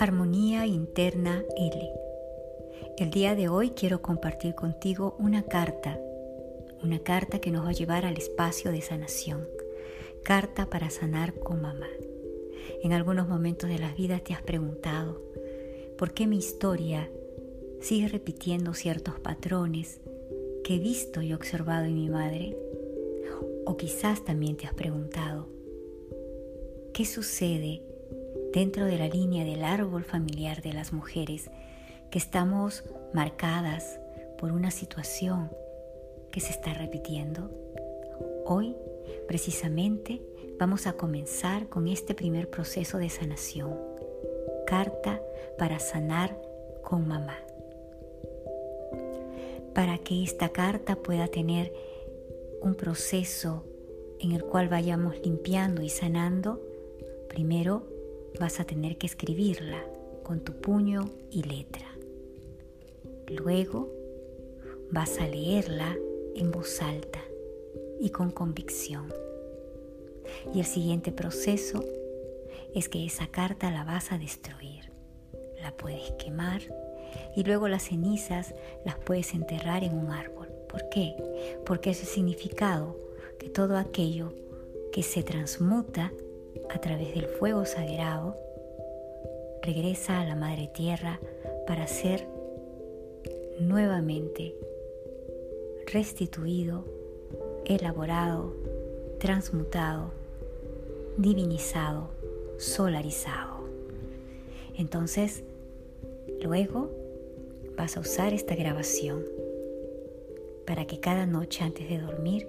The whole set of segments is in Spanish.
Armonía Interna L. El día de hoy quiero compartir contigo una carta, una carta que nos va a llevar al espacio de sanación, carta para sanar con mamá. En algunos momentos de la vida te has preguntado, ¿por qué mi historia sigue repitiendo ciertos patrones que he visto y observado en mi madre? O quizás también te has preguntado, ¿qué sucede dentro de la línea del árbol familiar de las mujeres que estamos marcadas por una situación que se está repitiendo? Hoy, precisamente, vamos a comenzar con este primer proceso de sanación. Carta para sanar con mamá. Para que esta carta pueda tener un proceso en el cual vayamos limpiando y sanando, primero vas a tener que escribirla con tu puño y letra. Luego vas a leerla en voz alta y con convicción. Y el siguiente proceso es que esa carta la vas a destruir. La puedes quemar y luego las cenizas las puedes enterrar en un árbol. ¿Por qué? Porque es el significado que todo aquello que se transmuta a través del fuego sagrado, regresa a la Madre Tierra para ser nuevamente restituido, elaborado, transmutado, divinizado, solarizado. Entonces, luego vas a usar esta grabación para que cada noche antes de dormir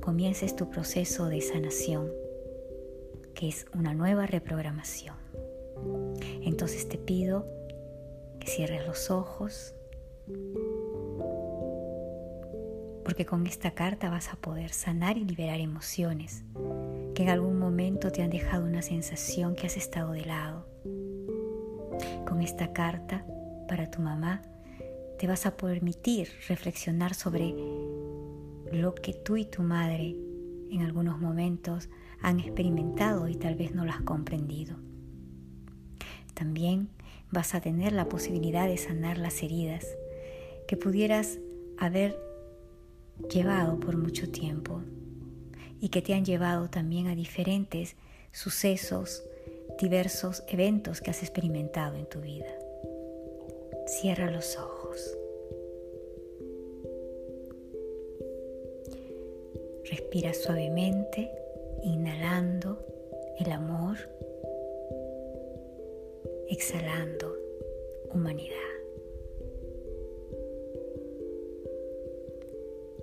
comiences tu proceso de sanación que es una nueva reprogramación. Entonces te pido que cierres los ojos, porque con esta carta vas a poder sanar y liberar emociones que en algún momento te han dejado una sensación que has estado de lado. Con esta carta para tu mamá te vas a permitir reflexionar sobre lo que tú y tu madre en algunos momentos han experimentado y tal vez no lo has comprendido. También vas a tener la posibilidad de sanar las heridas que pudieras haber llevado por mucho tiempo y que te han llevado también a diferentes sucesos, diversos eventos que has experimentado en tu vida. Cierra los ojos. Respira suavemente inhalando el amor, exhalando humanidad.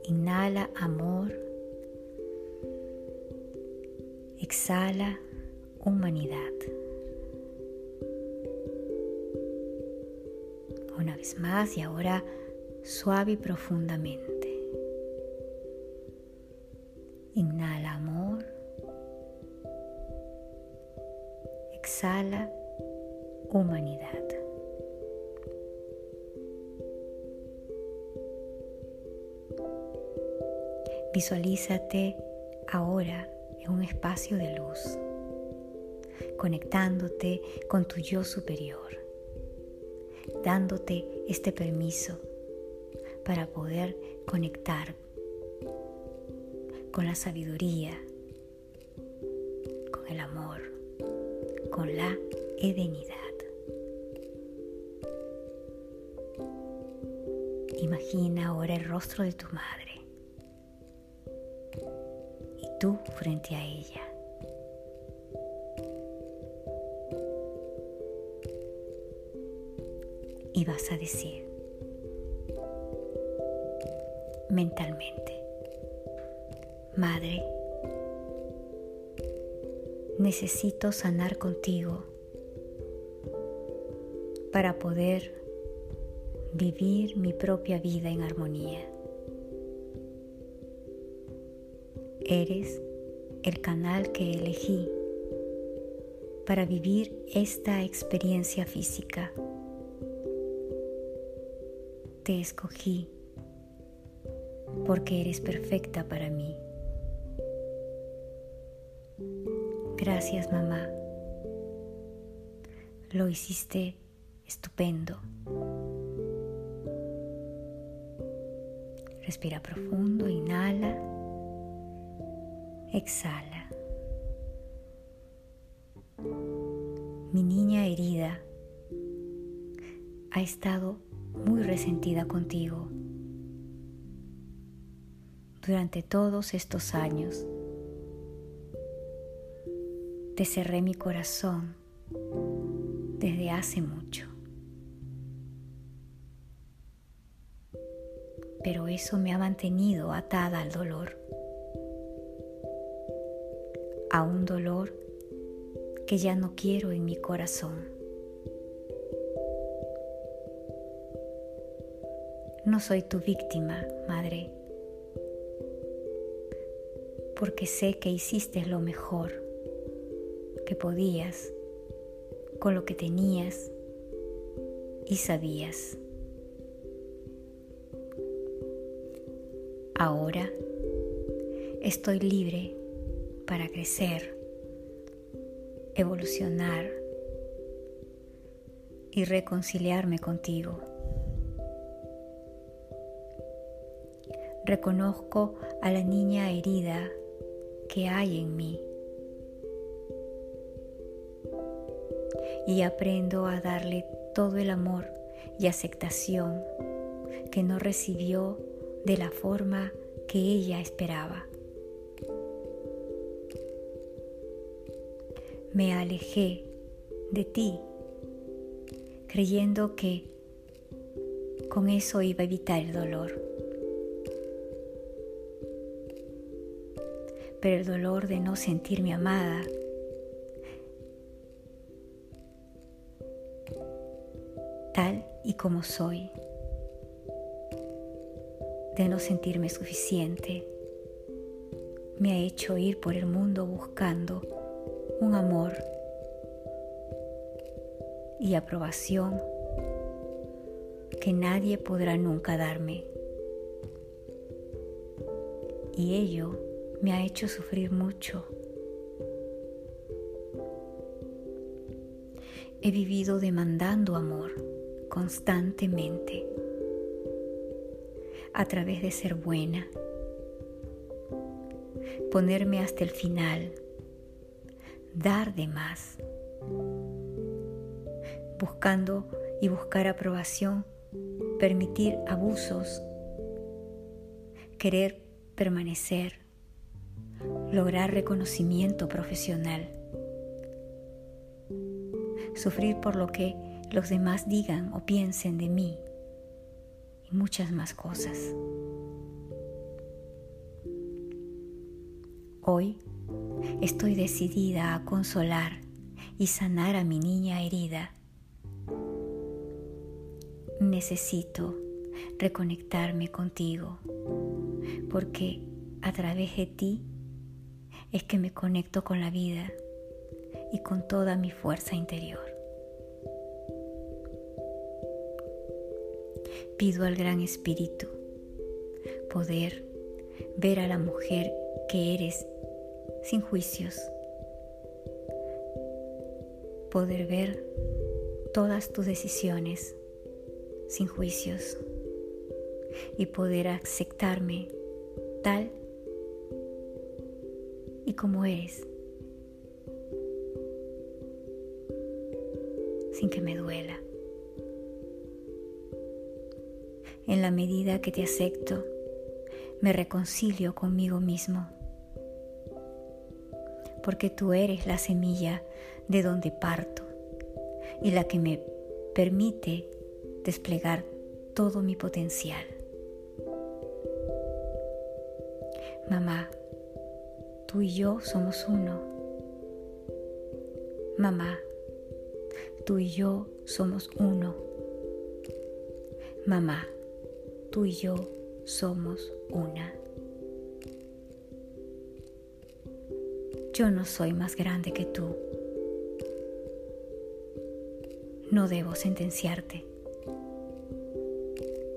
Inhala amor, exhala humanidad. Una vez más y ahora suave y profundamente. Inhala amor. exhala humanidad. Visualízate ahora en un espacio de luz, conectándote con tu yo superior, dándote este permiso para poder conectar con la sabiduría, con el amor con la edenidad. Imagina ahora el rostro de tu madre y tú frente a ella. Y vas a decir, mentalmente. Madre, necesito sanar contigo para poder vivir mi propia vida en armonía. Eres el canal que elegí para vivir esta experiencia física. Te escogí porque eres perfecta para mí. Gracias mamá. Lo hiciste estupendo. Respira profundo, inhala, exhala. Mi niña herida ha estado muy resentida contigo durante todos estos años. Te cerré mi corazón desde hace mucho. Pero eso me ha mantenido atada al dolor. A un dolor que ya no quiero en mi corazón. No soy tu víctima, madre porque sé que hiciste lo mejor que podías con lo que tenías y sabías. Ahora estoy libre para crecer, evolucionar y reconciliarme contigo. Reconozco a la niña herida que hay en mí. Y aprendo a darle todo el amor y aceptación que no recibió de la forma que ella esperaba. Me alejé de ti creyendo que con eso iba a evitar el dolor. El dolor de no sentirme amada. Tal y como soy, de no sentirme suficiente, me ha hecho ir por el mundo buscando un amor y aprobación que nadie podrá nunca darme. Y ello me ha hecho sufrir mucho. He vivido demandando amor constantemente a través de ser buena, ponerme hasta el final, dar de más, buscando y buscar aprobación, permitir abusos, querer permanecer lograr reconocimiento profesional, sufrir por lo que los demás digan o piensen de mí y muchas más cosas. Hoy estoy decidida a consolar y sanar a mi niña herida. Necesito reconectarme contigo porque a través de ti es que me conecto con la vida y con toda mi fuerza interior. Pido al Gran Espíritu poder ver a la mujer que eres sin juicios, poder ver todas tus decisiones sin juicios y poder aceptarme tal y como eres, sin que me duela. En la medida que te acepto, me reconcilio conmigo mismo, porque tú eres la semilla de donde parto y la que me permite desplegar todo mi potencial. Mamá, tú y yo somos uno. Mamá, tú y yo somos uno. Mamá, tú y yo somos una. Yo no soy más grande que tú. No debo sentenciarte.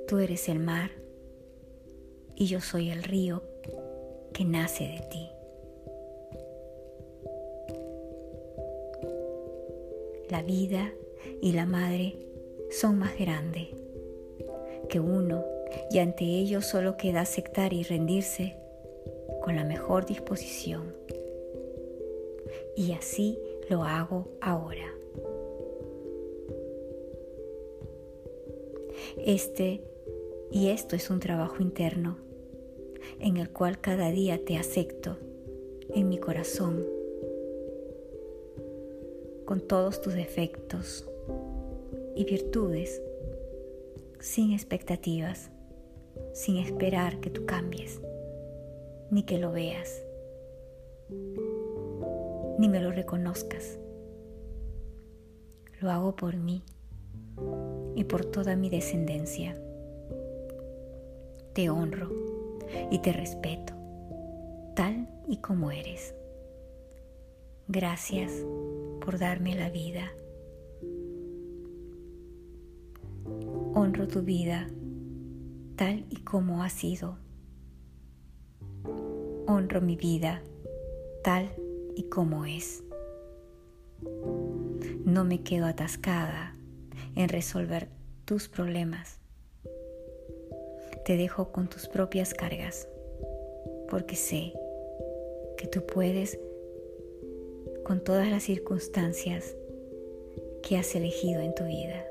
Tú eres el mar y yo soy el río que nace de ti. La vida y la madre son más grandes que uno y ante ellos solo queda aceptar y rendirse con la mejor disposición. Y así lo hago ahora. Este y esto es un trabajo interno en el cual cada día te acepto en mi corazón con todos tus defectos y virtudes sin expectativas, sin esperar que tú cambies, ni que lo veas, ni me lo reconozcas. Lo hago por mí y por toda mi descendencia te honro y te respeto, tal y como eres. Gracias por darme la vida. Honro tu vida tal y como ha sido. Honro mi vida tal y como es. No me quedo atascada en resolver tus problemas te dejo con tus propias cargas, porque sé que tú puedes con todas las circunstancias que has elegido en tu vida.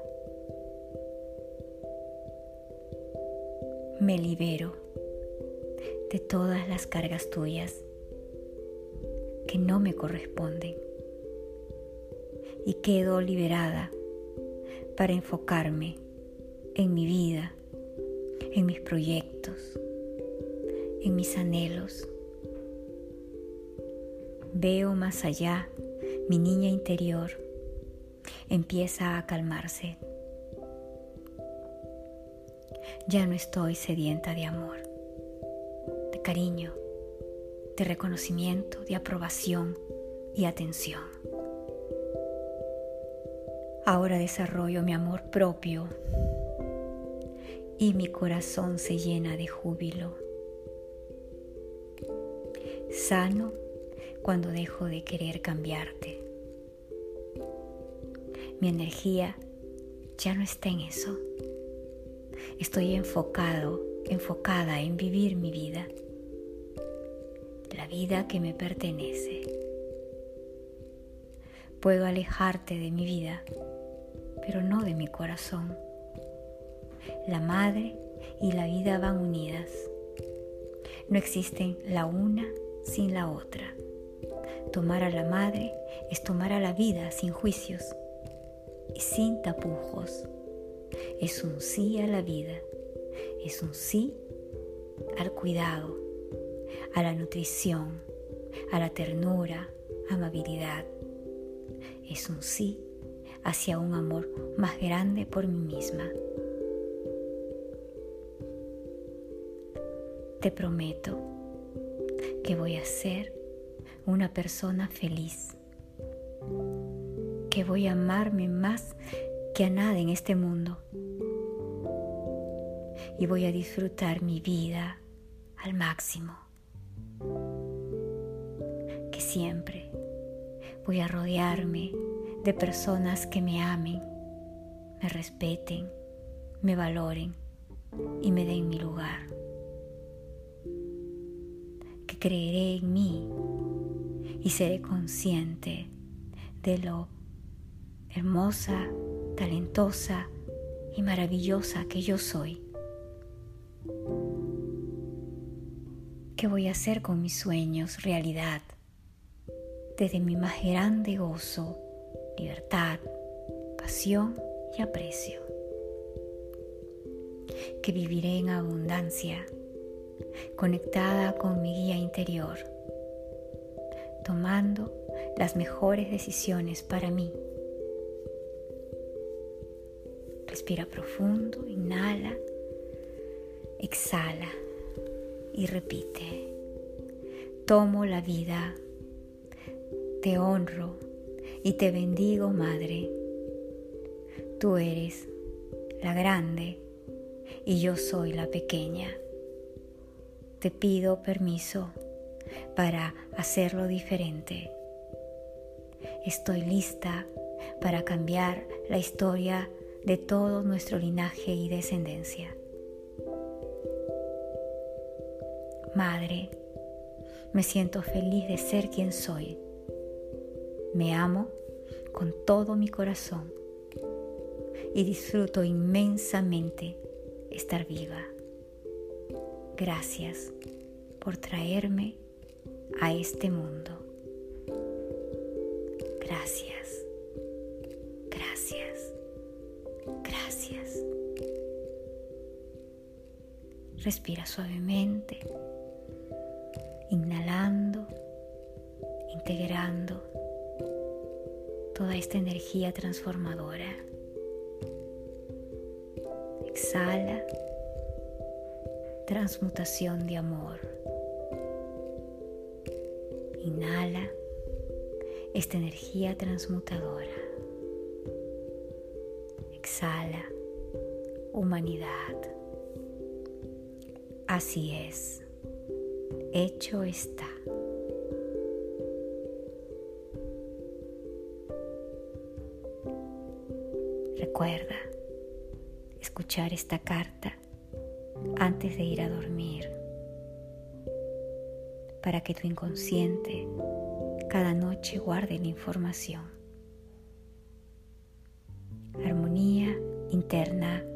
Me libero de todas las cargas tuyas que no me corresponden y quedo liberada para enfocarme en mi vida en mis proyectos, en mis anhelos. Veo más allá, mi niña interior empieza a calmarse. Ya no estoy sedienta de amor, de cariño, de reconocimiento, de aprobación y atención. Ahora desarrollo mi amor propio y mi corazón se llena de júbilo. Sano cuando dejo de querer cambiarte. Mi energía ya no está en eso. Estoy enfocado, enfocada en vivir mi vida. La vida que me pertenece. Puedo alejarte de mi vida, pero no de mi corazón la madre y la vida van unidas. No existen la una sin la otra. Tomar a la madre es tomar a la vida sin juicios y sin tapujos. Es un sí a la vida, es un sí al cuidado, a la nutrición, a la ternura, amabilidad. Es un sí hacia un amor más grande por mí misma. Te prometo que voy a ser una persona feliz, que voy a amarme más que a nada en este mundo. Y voy a disfrutar mi vida al máximo, que siempre voy a rodearme de personas que me amen, me respeten, me valoren y me den mi lugar. Creeré en mí y seré consciente de lo hermosa, talentosa y maravillosa que yo soy. ¿Qué voy a hacer con mis sueños realidad? Desde mi más grande gozo, libertad, pasión y aprecio. Que viviré en abundancia conectada con mi guía interior, tomando las mejores decisiones para mí. Respira profundo, inhala, exhala y repite. Tomo la vida, te honro y te bendigo, Madre. Tú eres la grande y yo soy la pequeña. Te pido permiso para hacerlo diferente. Estoy lista para cambiar la historia de todo nuestro linaje y descendencia. Madre, me siento feliz de ser quien soy. Me amo con todo mi corazón y disfruto inmensamente estar viva. Gracias por traerme a este mundo. Gracias, gracias, gracias. Respira suavemente, inhalando, integrando toda esta energía transformadora. Exhala, transmutación de amor. Inhala esta energía transmutadora. Exhala humanidad. Así es. Hecho está. Recuerda escuchar esta carta antes de ir a dormir para que tu inconsciente cada noche guarde la información. Armonía interna.